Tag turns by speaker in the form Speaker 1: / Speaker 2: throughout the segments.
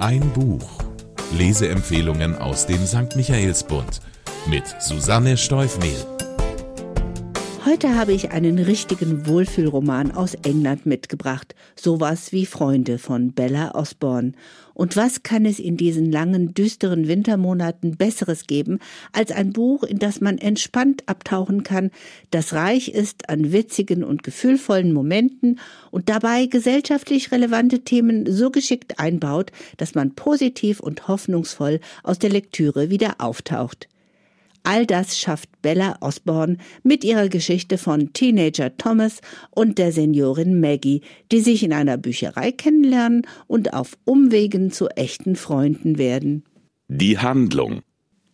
Speaker 1: Ein Buch. Leseempfehlungen aus dem St. Michaelsbund mit Susanne Steufmehl.
Speaker 2: Heute habe ich einen richtigen Wohlfühlroman aus England mitgebracht, sowas wie Freunde von Bella Osborne. Und was kann es in diesen langen, düsteren Wintermonaten Besseres geben, als ein Buch, in das man entspannt abtauchen kann, das reich ist an witzigen und gefühlvollen Momenten und dabei gesellschaftlich relevante Themen so geschickt einbaut, dass man positiv und hoffnungsvoll aus der Lektüre wieder auftaucht. All das schafft Bella Osborne mit ihrer Geschichte von Teenager Thomas und der Seniorin Maggie, die sich in einer Bücherei kennenlernen und auf Umwegen zu echten Freunden werden.
Speaker 1: Die Handlung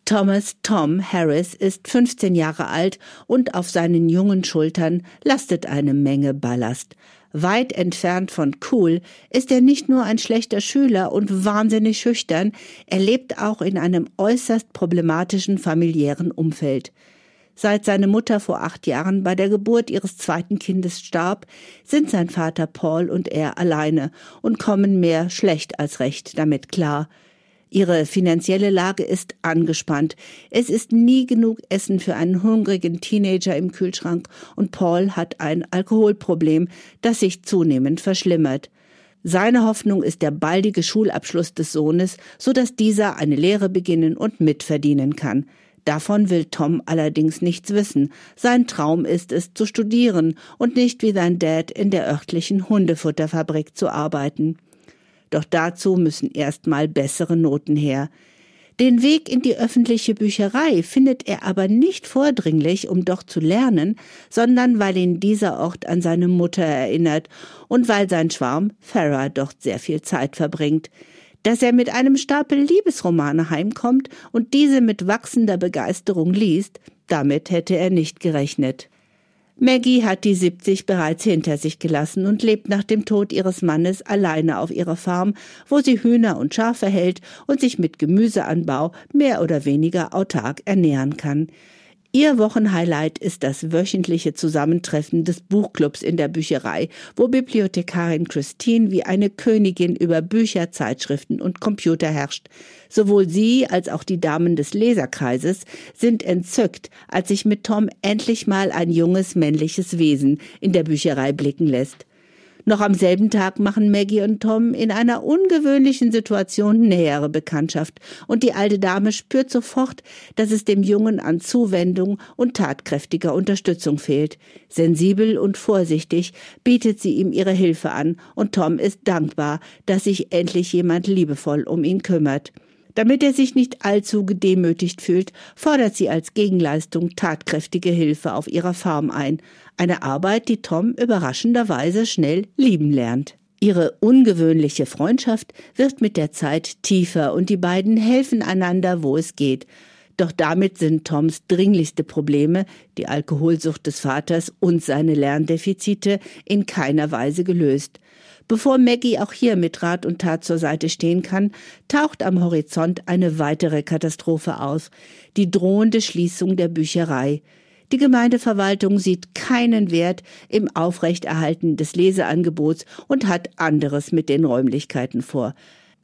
Speaker 2: Thomas Tom Harris ist 15 Jahre alt und auf seinen jungen Schultern lastet eine Menge Ballast. Weit entfernt von cool ist er nicht nur ein schlechter Schüler und wahnsinnig schüchtern, er lebt auch in einem äußerst problematischen familiären Umfeld. Seit seine Mutter vor acht Jahren bei der Geburt ihres zweiten Kindes starb, sind sein Vater Paul und er alleine und kommen mehr schlecht als recht damit klar. Ihre finanzielle Lage ist angespannt. Es ist nie genug Essen für einen hungrigen Teenager im Kühlschrank und Paul hat ein Alkoholproblem, das sich zunehmend verschlimmert. Seine Hoffnung ist der baldige Schulabschluss des Sohnes, so dass dieser eine Lehre beginnen und mitverdienen kann. Davon will Tom allerdings nichts wissen. Sein Traum ist es, zu studieren und nicht wie sein Dad in der örtlichen Hundefutterfabrik zu arbeiten. Doch dazu müssen erstmal bessere Noten her. Den Weg in die öffentliche Bücherei findet er aber nicht vordringlich, um doch zu lernen, sondern weil ihn dieser Ort an seine Mutter erinnert und weil sein Schwarm Farah dort sehr viel Zeit verbringt. Dass er mit einem Stapel Liebesromane heimkommt und diese mit wachsender Begeisterung liest, damit hätte er nicht gerechnet. Maggie hat die 70 bereits hinter sich gelassen und lebt nach dem Tod ihres Mannes alleine auf ihrer Farm, wo sie Hühner und Schafe hält und sich mit Gemüseanbau mehr oder weniger autark ernähren kann. Ihr Wochenhighlight ist das wöchentliche Zusammentreffen des Buchclubs in der Bücherei, wo Bibliothekarin Christine wie eine Königin über Bücher, Zeitschriften und Computer herrscht. Sowohl sie als auch die Damen des Leserkreises sind entzückt, als sich mit Tom endlich mal ein junges männliches Wesen in der Bücherei blicken lässt. Noch am selben Tag machen Maggie und Tom in einer ungewöhnlichen Situation nähere Bekanntschaft und die alte Dame spürt sofort, dass es dem Jungen an Zuwendung und tatkräftiger Unterstützung fehlt. Sensibel und vorsichtig bietet sie ihm ihre Hilfe an und Tom ist dankbar, dass sich endlich jemand liebevoll um ihn kümmert. Damit er sich nicht allzu gedemütigt fühlt, fordert sie als Gegenleistung tatkräftige Hilfe auf ihrer Farm ein. Eine Arbeit, die Tom überraschenderweise schnell lieben lernt. Ihre ungewöhnliche Freundschaft wird mit der Zeit tiefer und die beiden helfen einander, wo es geht. Doch damit sind Toms dringlichste Probleme, die Alkoholsucht des Vaters und seine Lerndefizite, in keiner Weise gelöst. Bevor Maggie auch hier mit Rat und Tat zur Seite stehen kann, taucht am Horizont eine weitere Katastrophe auf, die drohende Schließung der Bücherei. Die Gemeindeverwaltung sieht keinen Wert im Aufrechterhalten des Leseangebots und hat anderes mit den Räumlichkeiten vor.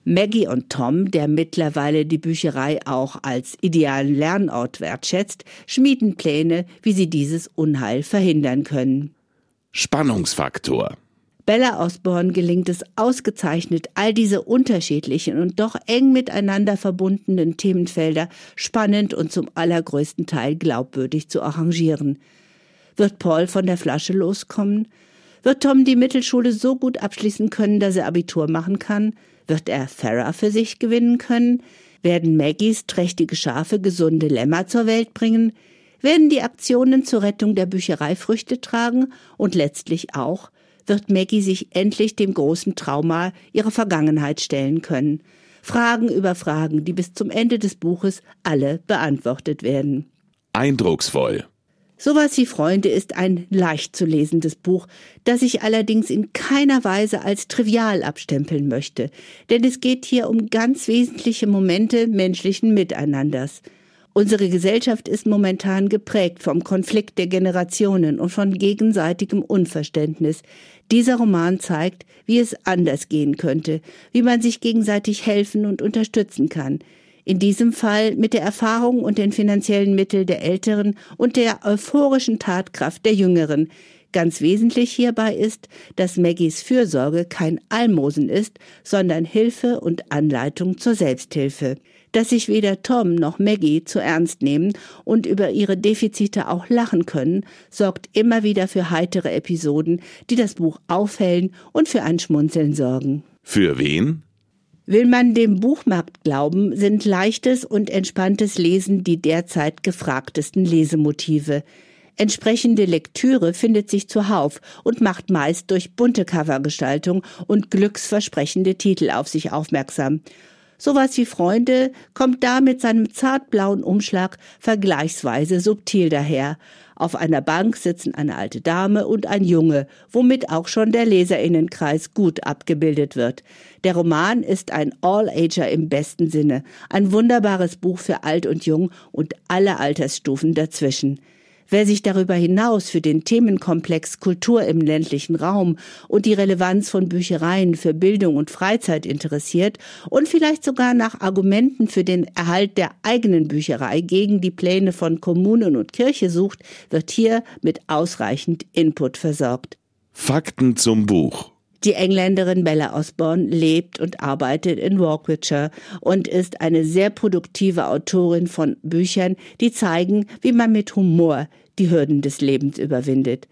Speaker 2: Maggie und Tom, der mittlerweile die Bücherei auch als idealen Lernort wertschätzt, schmieden Pläne, wie sie dieses Unheil verhindern können.
Speaker 1: Spannungsfaktor
Speaker 2: Bella Osborne gelingt es ausgezeichnet, all diese unterschiedlichen und doch eng miteinander verbundenen Themenfelder spannend und zum allergrößten Teil glaubwürdig zu arrangieren. Wird Paul von der Flasche loskommen? Wird Tom die Mittelschule so gut abschließen können, dass er Abitur machen kann? Wird er Farah für sich gewinnen können? Werden Maggies trächtige Schafe gesunde Lämmer zur Welt bringen? Werden die Aktionen zur Rettung der Bücherei Früchte tragen? Und letztlich auch, wird Maggie sich endlich dem großen Trauma ihrer Vergangenheit stellen können. Fragen über Fragen, die bis zum Ende des Buches alle beantwortet werden.
Speaker 1: Eindrucksvoll.
Speaker 2: Sowas wie Freunde ist ein leicht zu lesendes Buch, das ich allerdings in keiner Weise als trivial abstempeln möchte, denn es geht hier um ganz wesentliche Momente menschlichen Miteinanders. Unsere Gesellschaft ist momentan geprägt vom Konflikt der Generationen und von gegenseitigem Unverständnis. Dieser Roman zeigt, wie es anders gehen könnte, wie man sich gegenseitig helfen und unterstützen kann. In diesem Fall mit der Erfahrung und den finanziellen Mitteln der Älteren und der euphorischen Tatkraft der Jüngeren. Ganz wesentlich hierbei ist, dass Maggies Fürsorge kein Almosen ist, sondern Hilfe und Anleitung zur Selbsthilfe dass sich weder Tom noch Maggie zu ernst nehmen und über ihre Defizite auch lachen können, sorgt immer wieder für heitere Episoden, die das Buch aufhellen und für ein Schmunzeln sorgen.
Speaker 1: Für wen?
Speaker 2: Will man dem Buchmarkt glauben, sind leichtes und entspanntes Lesen die derzeit gefragtesten Lesemotive. Entsprechende Lektüre findet sich zuhauf und macht meist durch bunte Covergestaltung und glücksversprechende Titel auf sich aufmerksam. Sowas wie Freunde kommt da mit seinem zartblauen Umschlag vergleichsweise subtil daher. Auf einer Bank sitzen eine alte Dame und ein Junge, womit auch schon der Leserinnenkreis gut abgebildet wird. Der Roman ist ein All-Ager im besten Sinne, ein wunderbares Buch für alt und jung und alle Altersstufen dazwischen. Wer sich darüber hinaus für den Themenkomplex Kultur im ländlichen Raum und die Relevanz von Büchereien für Bildung und Freizeit interessiert und vielleicht sogar nach Argumenten für den Erhalt der eigenen Bücherei gegen die Pläne von Kommunen und Kirche sucht, wird hier mit ausreichend Input versorgt.
Speaker 1: Fakten zum Buch.
Speaker 2: Die Engländerin Bella Osborne lebt und arbeitet in Warwickshire und ist eine sehr produktive Autorin von Büchern, die zeigen, wie man mit Humor die Hürden des Lebens überwindet.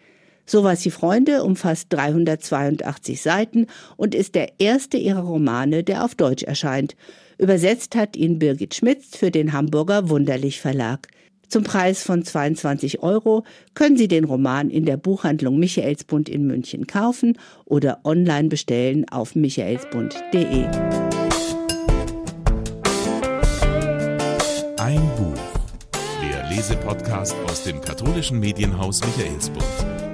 Speaker 2: Sowas wie Freunde umfasst 382 Seiten und ist der erste ihrer Romane, der auf Deutsch erscheint. Übersetzt hat ihn Birgit Schmitz für den Hamburger Wunderlich Verlag. Zum Preis von 22 Euro können Sie den Roman in der Buchhandlung Michaelsbund in München kaufen oder online bestellen auf michaelsbund.de.
Speaker 1: Ein Buch. Der Lesepodcast aus dem katholischen Medienhaus Michaelsbund.